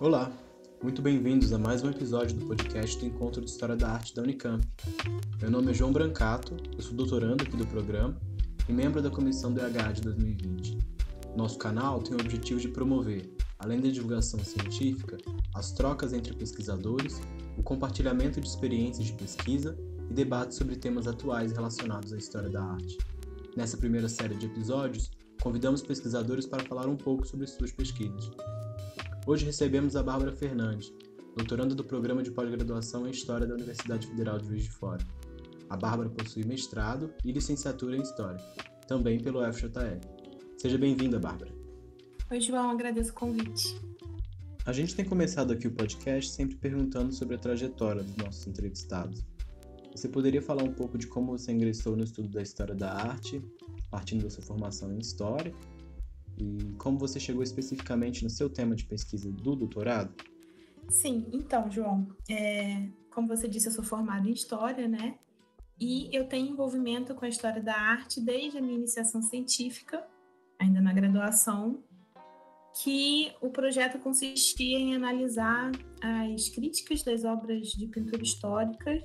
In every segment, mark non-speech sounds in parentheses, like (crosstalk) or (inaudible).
Olá, muito bem-vindos a mais um episódio do podcast do Encontro de História da Arte da Unicamp. Meu nome é João Brancato, eu sou doutorando aqui do programa e membro da comissão DH de 2020. Nosso canal tem o objetivo de promover, além da divulgação científica, as trocas entre pesquisadores, o compartilhamento de experiências de pesquisa e debates sobre temas atuais relacionados à história da arte. Nessa primeira série de episódios, convidamos pesquisadores para falar um pouco sobre suas pesquisas. Hoje recebemos a Bárbara Fernandes, doutoranda do Programa de Pós-Graduação em História da Universidade Federal de Juiz de Fora. A Bárbara possui mestrado e licenciatura em História, também pelo FJL. Seja bem-vinda, Bárbara. Oi, João, agradeço o convite. A gente tem começado aqui o podcast sempre perguntando sobre a trajetória dos nossos entrevistados. Você poderia falar um pouco de como você ingressou no estudo da história da arte, partindo da sua formação em História, e como você chegou especificamente no seu tema de pesquisa do doutorado? Sim, então, João, é, como você disse, eu sou formada em História, né? E eu tenho envolvimento com a história da arte desde a minha iniciação científica, ainda na graduação, que o projeto consistia em analisar as críticas das obras de pintura histórica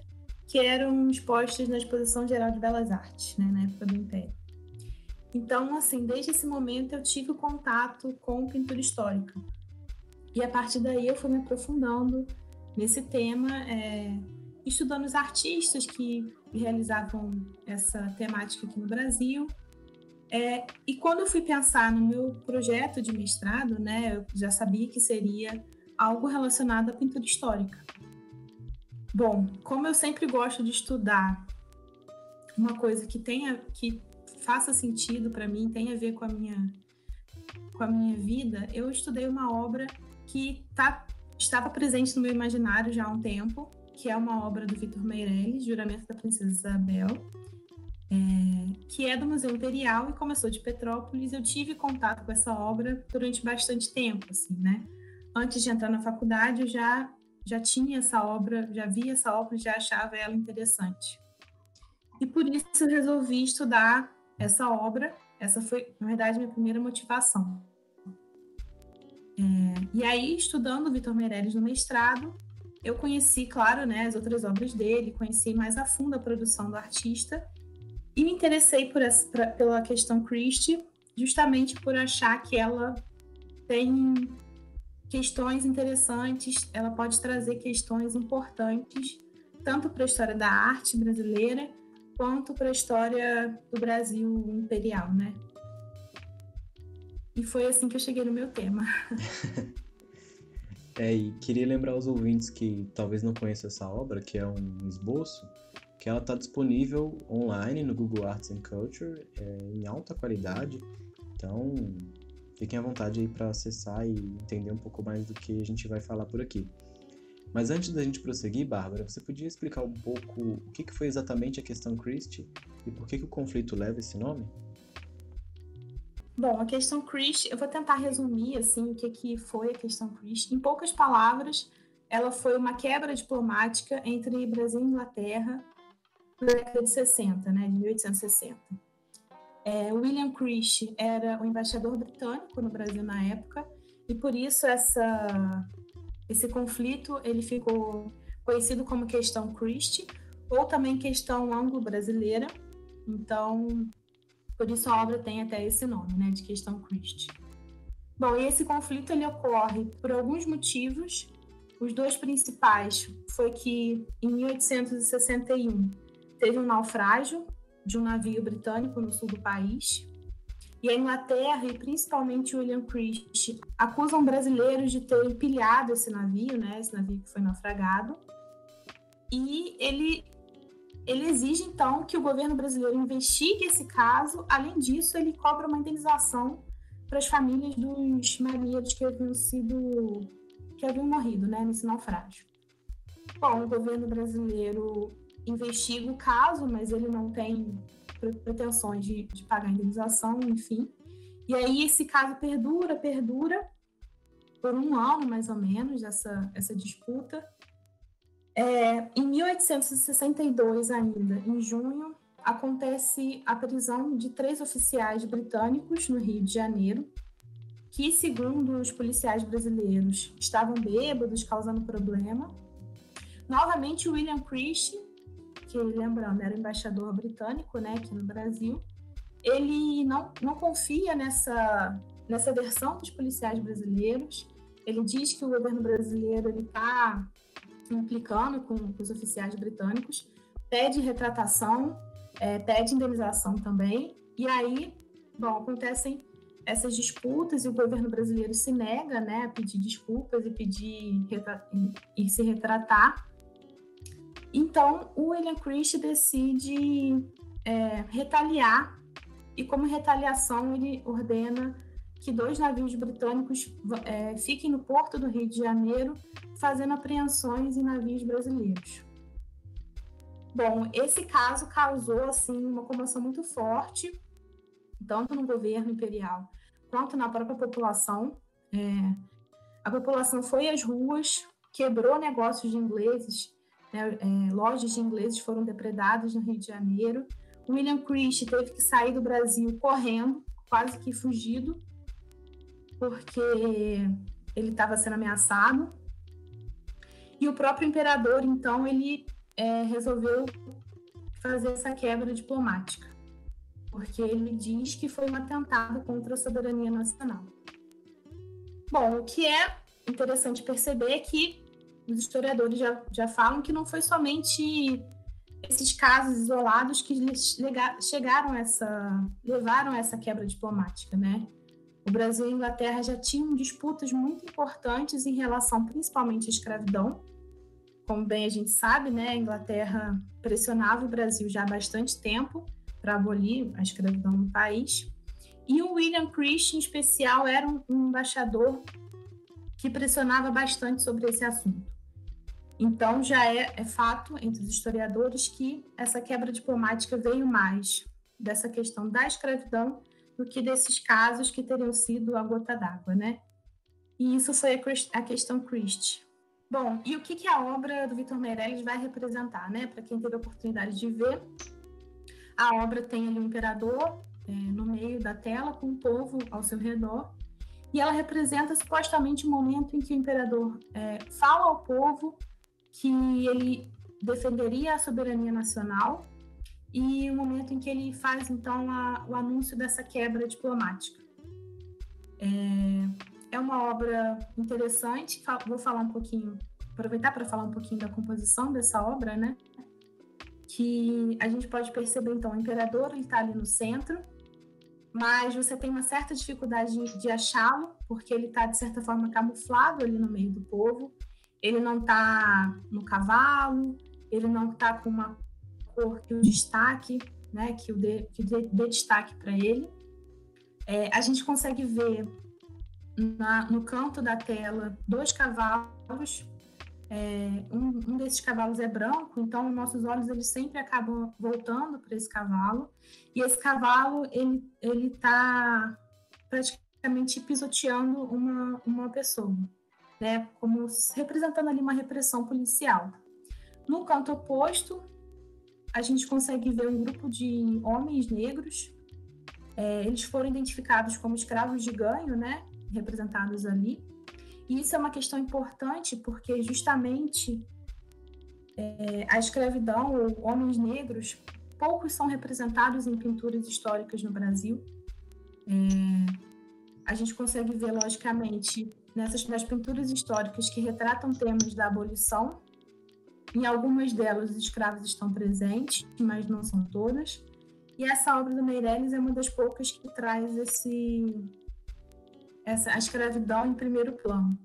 que eram expostas na Exposição Geral de Belas Artes, né, na época do Império. Então, assim, desde esse momento eu tive contato com pintura histórica. E a partir daí eu fui me aprofundando nesse tema, é, estudando os artistas que realizavam essa temática aqui no Brasil. É, e quando eu fui pensar no meu projeto de mestrado, né, eu já sabia que seria algo relacionado à pintura histórica. Bom, como eu sempre gosto de estudar uma coisa que tenha que faça sentido para mim, tem a ver com a minha com a minha vida, eu estudei uma obra que tá, estava presente no meu imaginário já há um tempo, que é uma obra do Vitor Meirelles, Juramento da Princesa Isabel, é, que é do Museu Imperial e começou de Petrópolis. Eu tive contato com essa obra durante bastante tempo, assim, né? Antes de entrar na faculdade, eu já já tinha essa obra, já via essa obra, já achava ela interessante. E por isso eu resolvi estudar essa obra. Essa foi, na verdade, minha primeira motivação. É, e aí, estudando Vitor Meirelles no mestrado, eu conheci, claro, né, as outras obras dele, conheci mais a fundo a produção do artista e me interessei por essa, pra, pela questão Christie, justamente por achar que ela tem questões interessantes, ela pode trazer questões importantes tanto para a história da arte brasileira quanto para a história do Brasil imperial, né? E foi assim que eu cheguei no meu tema. (laughs) é, e queria lembrar aos ouvintes que talvez não conheçam essa obra, que é um esboço, que ela está disponível online no Google Arts and Culture, é, em alta qualidade. Então, fiquem à vontade aí para acessar e entender um pouco mais do que a gente vai falar por aqui. Mas antes da gente prosseguir, Bárbara, você podia explicar um pouco o que, foi exatamente a questão Christie e por que, que o conflito leva esse nome? Bom, a questão Christie, eu vou tentar resumir assim o que, que foi a questão Christie. Em poucas palavras, ela foi uma quebra diplomática entre Brasil e Inglaterra na década de 60, né, de 1860. É, William Christie era o embaixador britânico no Brasil na época e por isso essa esse conflito ele ficou conhecido como questão Christie ou também questão anglo-brasileira. Então, por isso a obra tem até esse nome, né, de questão Christie. Bom, e esse conflito ele ocorre por alguns motivos. Os dois principais foi que em 1861 teve um naufrágio de um navio britânico no sul do país e a Inglaterra, e principalmente William Christie, acusam brasileiros de ter empilhado esse navio, né, esse navio que foi naufragado. E ele, ele exige, então, que o governo brasileiro investigue esse caso. Além disso, ele cobra uma indenização para as famílias dos marinheiros que haviam sido que haviam morrido né, nesse naufrágio. Bom, o governo brasileiro investiga o caso, mas ele não tem pretensões de, de pagar a indenização, enfim. E aí esse caso perdura, perdura por um ano mais ou menos essa essa disputa. É, em 1862 ainda, em junho, acontece a prisão de três oficiais britânicos no Rio de Janeiro, que, segundo os policiais brasileiros, estavam bêbados, causando problema. Novamente, William Christie, que, lembrando, era embaixador britânico né, aqui no Brasil, ele não, não confia nessa, nessa versão dos policiais brasileiros. Ele diz que o governo brasileiro está implicando com, com, os oficiais britânicos, pede retratação, é, pede indenização também. E aí, bom, acontecem essas disputas e o governo brasileiro se nega né, a pedir desculpas e pedir e se retratar. Então, o William Christie decide é, retaliar e, como retaliação, ele ordena que dois navios britânicos é, fiquem no porto do Rio de Janeiro fazendo apreensões em navios brasileiros. Bom, esse caso causou assim uma comoção muito forte, tanto no governo imperial quanto na própria população. É, a população foi às ruas, quebrou negócios de ingleses, né, é, lojas de ingleses foram depredadas no Rio de Janeiro. William Christie teve que sair do Brasil correndo, quase que fugido, porque ele estava sendo ameaçado. E o próprio imperador, então, ele é, resolveu fazer essa quebra diplomática porque ele diz que foi um atentado contra a soberania nacional. Bom, o que é interessante perceber é que os historiadores já, já falam que não foi somente esses casos isolados que chegaram a essa, levaram a essa quebra diplomática, né? O Brasil e a Inglaterra já tinham disputas muito importantes em relação principalmente à escravidão. Como bem a gente sabe, né, a Inglaterra pressionava o Brasil já há bastante tempo para abolir a escravidão no país. E o William Christie, em especial, era um, embaixador que pressionava bastante sobre esse assunto. Então, já é, é, fato entre os historiadores que essa quebra diplomática veio mais dessa questão da escravidão do que desses casos que teriam sido a gota d'água, né? E isso foi a, questão Christie. Bom, e o que, que a obra do Vitor Meirelles vai representar, né? Para quem teve a oportunidade de ver, a obra tem ali um imperador é, no meio da tela, com o povo ao seu redor, e ela representa supostamente o momento em que o imperador é, fala ao povo que ele defenderia a soberania nacional e o momento em que ele faz então a, o anúncio dessa quebra diplomática. É, é uma obra interessante, vou falar um pouquinho, aproveitar para falar um pouquinho da composição dessa obra, né? que a gente pode perceber, então, o imperador está ali no centro, mas você tem uma certa dificuldade de, de achá-lo, porque ele está, de certa forma, camuflado ali no meio do povo. Ele não está no cavalo, ele não está com uma cor que o destaque, né, que o dê, que dê, dê destaque para ele. É, a gente consegue ver na, no canto da tela dois cavalos é, um, um, desses cavalos é branco, então nossos olhos eles sempre acabam voltando para esse cavalo e esse cavalo ele ele está praticamente pisoteando uma uma pessoa, né? Como representando ali uma repressão policial. No canto oposto, a gente consegue ver um grupo de homens negros. É, eles foram identificados como escravos de ganho, né? Representados ali e isso é uma questão importante porque justamente é, a escravidão ou homens negros poucos são representados em pinturas históricas no Brasil. É, a gente consegue ver, logicamente, nessas nas pinturas históricas que retratam temas da abolição. Em algumas delas, os escravos estão presentes, mas não são todas. E essa obra do Meirelles é uma das poucas que traz esse, essa, a escravidão em primeiro plano.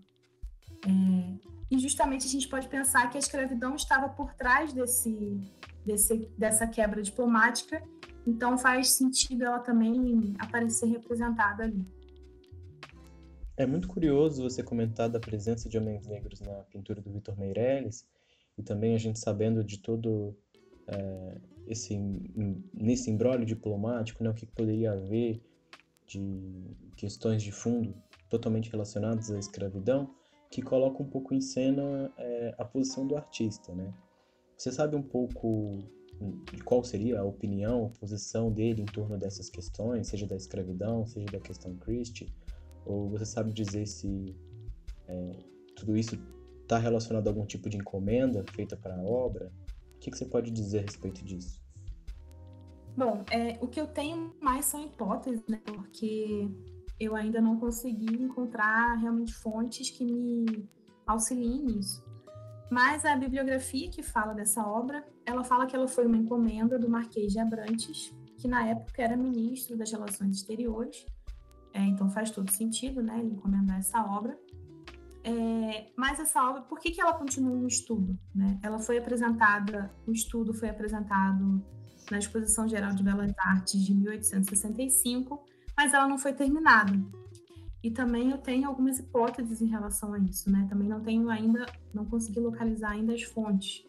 É, e justamente a gente pode pensar que a escravidão estava por trás desse, desse, dessa quebra diplomática, então faz sentido ela também aparecer representada ali. É muito curioso você comentar da presença de homens negros na pintura do Vitor Meirelles e também a gente sabendo de todo é, esse nesse embrólio diplomático, né, o que poderia haver de questões de fundo totalmente relacionadas à escravidão, que coloca um pouco em cena é, a posição do artista, né? Você sabe um pouco de qual seria a opinião, a posição dele em torno dessas questões, seja da escravidão, seja da questão Christie, Ou você sabe dizer se é, tudo isso está relacionado a algum tipo de encomenda feita para a obra? O que, que você pode dizer a respeito disso? Bom, é, o que eu tenho mais são hipóteses, né? Porque eu ainda não consegui encontrar realmente fontes que me auxiliem nisso. Mas a bibliografia que fala dessa obra, ela fala que ela foi uma encomenda do Marquês de Abrantes, que na época era ministro das Relações Exteriores. É, então faz todo sentido, né, ele encomendar essa obra. É, mas essa obra, por que, que ela continua no estudo? Né? Ela foi apresentada, o estudo foi apresentado na Exposição Geral de Belas Artes de 1865, mas ela não foi terminada. E também eu tenho algumas hipóteses em relação a isso, né? Também não tenho ainda, não consegui localizar ainda as fontes,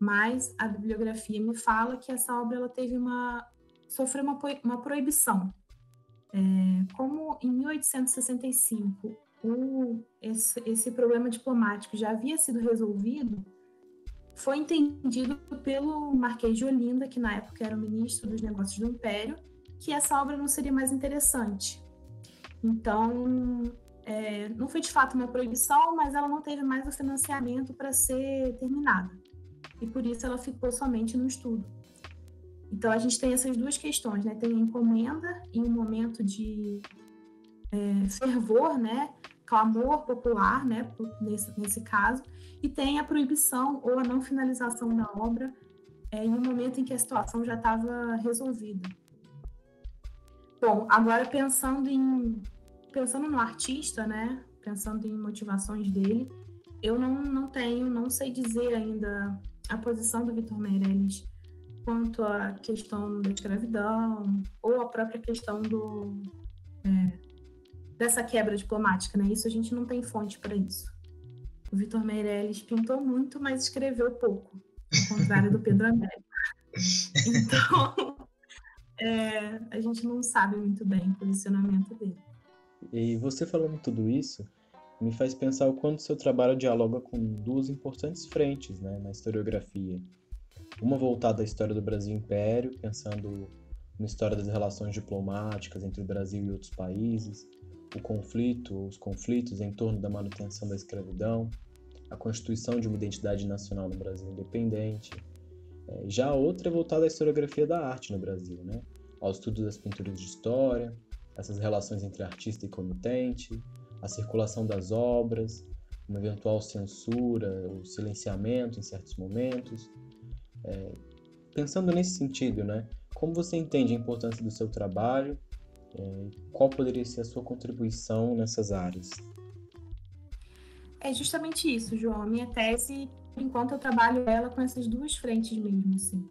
mas a bibliografia me fala que essa obra ela teve uma sofreu uma, uma proibição. É, como em 1865 o, esse, esse problema diplomático já havia sido resolvido, foi entendido pelo Marquês de Olinda, que na época era o ministro dos Negócios do Império, que essa obra não seria mais interessante. Então, é, não foi de fato uma proibição, mas ela não teve mais o financiamento para ser terminada. E por isso ela ficou somente no estudo. Então, a gente tem essas duas questões, né? Tem a encomenda em um momento de é, fervor, né? clamor popular, né, nesse, nesse caso, e tem a proibição ou a não finalização da obra é, em um momento em que a situação já estava resolvida. Bom, agora pensando em pensando no artista, né, pensando em motivações dele, eu não, não tenho, não sei dizer ainda a posição do Vitor Meirelles quanto à questão da escravidão ou a própria questão do é, dessa quebra diplomática, né? Isso a gente não tem fonte para isso. O Vitor Meirelles pintou muito, mas escreveu pouco, ao contrário do Pedro Américo. (laughs) Então, é, a gente não sabe muito bem o posicionamento dele. E você falando tudo isso me faz pensar o quanto seu trabalho dialoga com duas importantes frentes né, na historiografia. Uma voltada à história do Brasil Império, pensando na história das relações diplomáticas entre o Brasil e outros países, o conflito, os conflitos em torno da manutenção da escravidão, a constituição de uma identidade nacional no Brasil independente. É, já a outra é voltada à historiografia da arte no Brasil, né? ao estudo das pinturas de história, essas relações entre artista e comitente, a circulação das obras, uma eventual censura, o silenciamento em certos momentos. É, pensando nesse sentido, né? Como você entende a importância do seu trabalho é, qual poderia ser a sua contribuição nessas áreas? É justamente isso, João. A minha tese, por enquanto, eu trabalho ela com essas duas frentes mesmo, assim.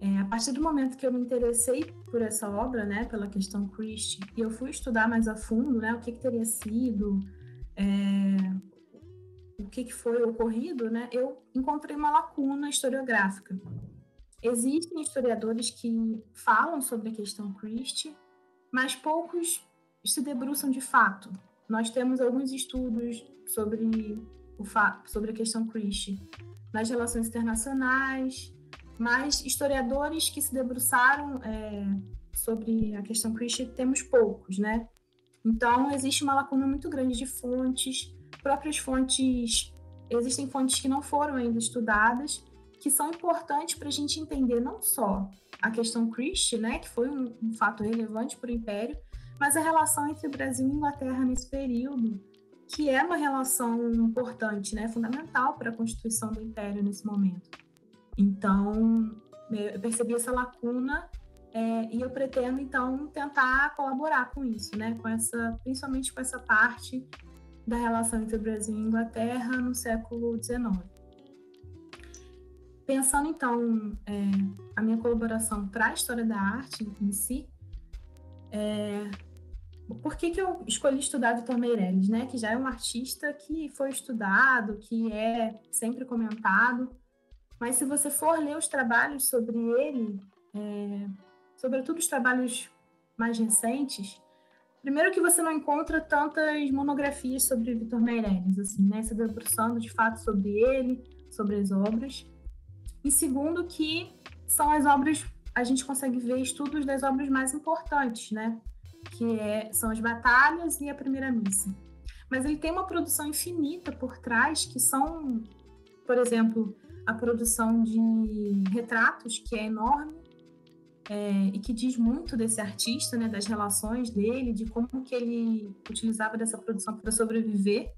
É, a partir do momento que eu me interessei por essa obra, né, pela questão Christie, e eu fui estudar mais a fundo, né, o que, que teria sido, é, que, que foi ocorrido, né, eu encontrei uma lacuna historiográfica. Existem historiadores que falam sobre a questão Christie, mas poucos se debruçam de fato. Nós temos alguns estudos sobre, o sobre a questão Christie nas relações internacionais, mas historiadores que se debruçaram é, sobre a questão Christie temos poucos, né? Então, existe uma lacuna muito grande de fontes, próprias fontes, existem fontes que não foram ainda estudadas, que são importantes para a gente entender não só a questão Christie, né, que foi um, um fato relevante para o Império, mas a relação entre Brasil e Inglaterra nesse período, que é uma relação importante, né, fundamental para a constituição do Império nesse momento. Então, eu percebi essa lacuna é, e eu pretendo então tentar colaborar com isso, né, com essa, principalmente com essa parte da relação entre Brasil e Inglaterra no século XIX. Pensando então é, a minha colaboração para a história da arte em si, é, por que, que eu escolhi estudar Vitor Meirelles, né? Que já é um artista que foi estudado, que é sempre comentado, mas se você for ler os trabalhos sobre ele, é, sobretudo os trabalhos mais recentes, primeiro que você não encontra tantas monografias sobre Vitor Meirelles, assim, né? Se debruçando de fato sobre ele, sobre as obras. E segundo, que são as obras, a gente consegue ver estudos das obras mais importantes, né? que é, são as batalhas e a primeira missa. Mas ele tem uma produção infinita por trás, que são, por exemplo, a produção de retratos, que é enorme, é, e que diz muito desse artista, né, das relações dele, de como que ele utilizava dessa produção para sobreviver.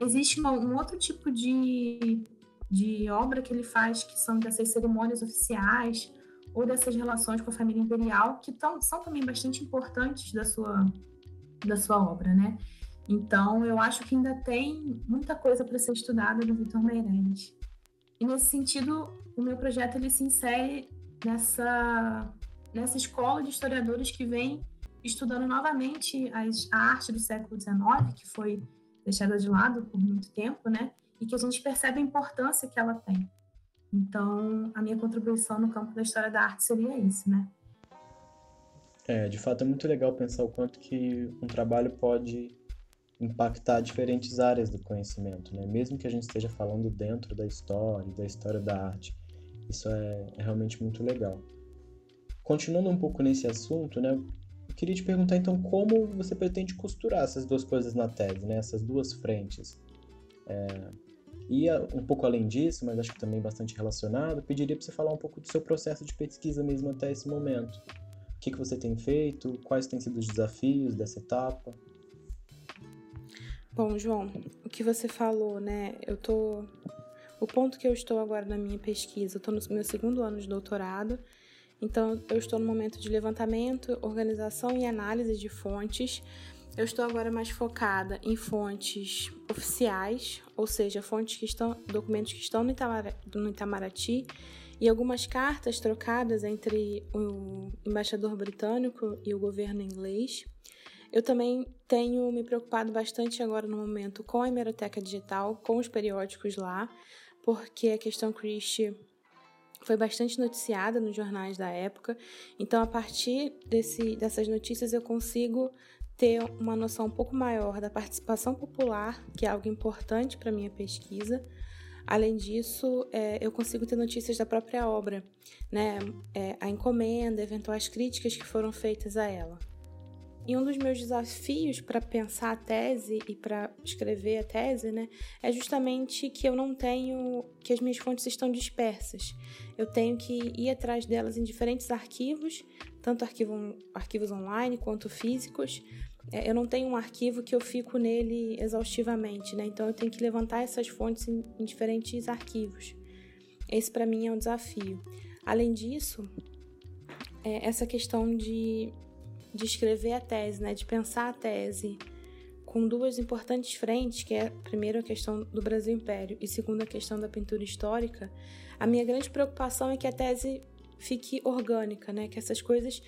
Existe uma, um outro tipo de, de obra que ele faz, que são dessas cerimônias oficiais, ou dessas relações com a família imperial, que tão, são também bastante importantes da sua, da sua obra, né? Então, eu acho que ainda tem muita coisa para ser estudada do Vitor Meirelles. E nesse sentido, o meu projeto ele se insere nessa, nessa escola de historiadores que vem estudando novamente as, a arte do século XIX, que foi deixada de lado por muito tempo, né? E que a gente percebe a importância que ela tem. Então, a minha contribuição no campo da história da arte seria isso, né? É, de fato é muito legal pensar o quanto que um trabalho pode impactar diferentes áreas do conhecimento, né? Mesmo que a gente esteja falando dentro da história, da história da arte. Isso é, é realmente muito legal. Continuando um pouco nesse assunto, né? Eu queria te perguntar então como você pretende costurar essas duas coisas na tese, né? Essas duas frentes. É, e um pouco além disso, mas acho que também bastante relacionado, pediria para você falar um pouco do seu processo de pesquisa mesmo até esse momento. O que, que você tem feito? Quais têm sido os desafios dessa etapa? Bom, João, o que você falou, né? Eu tô. O ponto que eu estou agora na minha pesquisa, eu estou no meu segundo ano de doutorado, então eu estou no momento de levantamento, organização e análise de fontes eu estou agora mais focada em fontes oficiais, ou seja, fontes que estão, documentos que estão no, no Itamaraty e algumas cartas trocadas entre o embaixador britânico e o governo inglês. Eu também tenho me preocupado bastante agora no momento com a hemeroteca digital, com os periódicos lá, porque a questão Christie foi bastante noticiada nos jornais da época. Então, a partir desse, dessas notícias, eu consigo ter uma noção um pouco maior da participação popular, que é algo importante para minha pesquisa. Além disso, é, eu consigo ter notícias da própria obra, né? É, a encomenda, eventuais críticas que foram feitas a ela. E um dos meus desafios para pensar a tese e para escrever a tese, né, é justamente que eu não tenho, que as minhas fontes estão dispersas. Eu tenho que ir atrás delas em diferentes arquivos, tanto arquivo, arquivos online quanto físicos, é, eu não tenho um arquivo que eu fico nele exaustivamente, né? Então eu tenho que levantar essas fontes em, em diferentes arquivos. Esse para mim é um desafio. Além disso, é essa questão de, de escrever a tese, né? De pensar a tese com duas importantes frentes, que é primeiro a questão do Brasil Império e segundo a questão da pintura histórica. A minha grande preocupação é que a tese fique orgânica, né? Que essas coisas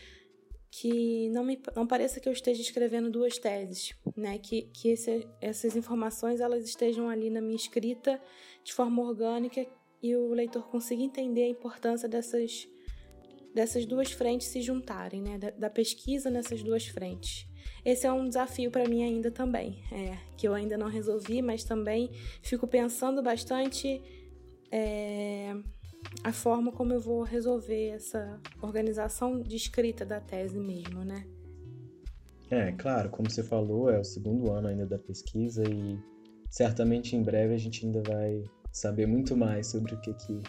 que não me não pareça que eu esteja escrevendo duas teses, né? Que, que esse, essas informações elas estejam ali na minha escrita de forma orgânica e o leitor consiga entender a importância dessas dessas duas frentes se juntarem, né? Da, da pesquisa nessas duas frentes. Esse é um desafio para mim ainda também, é, que eu ainda não resolvi, mas também fico pensando bastante é, a forma como eu vou resolver essa organização de escrita da tese mesmo, né? É, claro, como você falou, é o segundo ano ainda da pesquisa e certamente em breve a gente ainda vai saber muito mais sobre o que que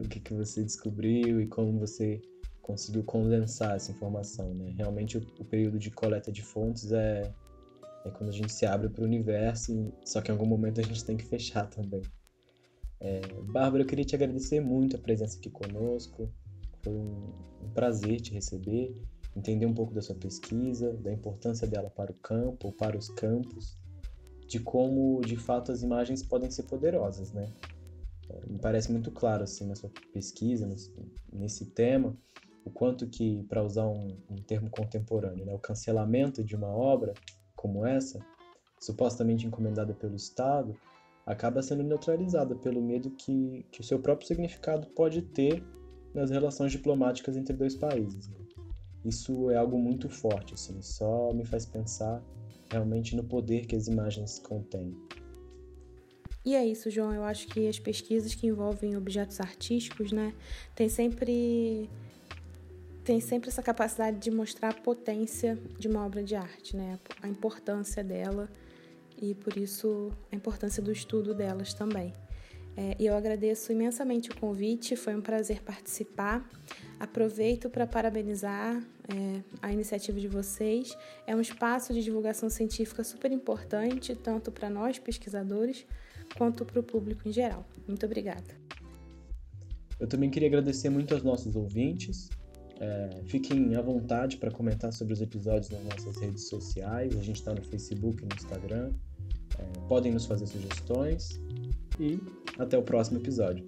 o que que você descobriu e como você conseguiu condensar essa informação, né? Realmente o, o período de coleta de fontes é é quando a gente se abre para o universo, só que em algum momento a gente tem que fechar também. É, Bárbara, eu queria te agradecer muito a presença aqui conosco. Foi um, um prazer te receber, entender um pouco da sua pesquisa, da importância dela para o campo ou para os campos, de como de fato as imagens podem ser poderosas, né? Me parece muito claro assim na sua pesquisa nesse, nesse tema o quanto que, para usar um, um, termo contemporâneo, né, o cancelamento de uma obra como essa, supostamente encomendada pelo Estado, acaba sendo neutralizada pelo medo que, que o seu próprio significado pode ter nas relações diplomáticas entre dois países. Né? Isso é algo muito forte, assim, só me faz pensar realmente no poder que as imagens contêm. E é isso, João. Eu acho que as pesquisas que envolvem objetos artísticos, né, tem sempre tem sempre essa capacidade de mostrar a potência de uma obra de arte, né? A importância dela e por isso a importância do estudo delas também. É, eu agradeço imensamente o convite, foi um prazer participar. Aproveito para parabenizar é, a iniciativa de vocês. É um espaço de divulgação científica super importante, tanto para nós pesquisadores quanto para o público em geral. Muito obrigada. Eu também queria agradecer muito aos nossos ouvintes. É, fiquem à vontade para comentar sobre os episódios nas nossas redes sociais. A gente está no Facebook e no Instagram. É, podem nos fazer sugestões. E até o próximo episódio.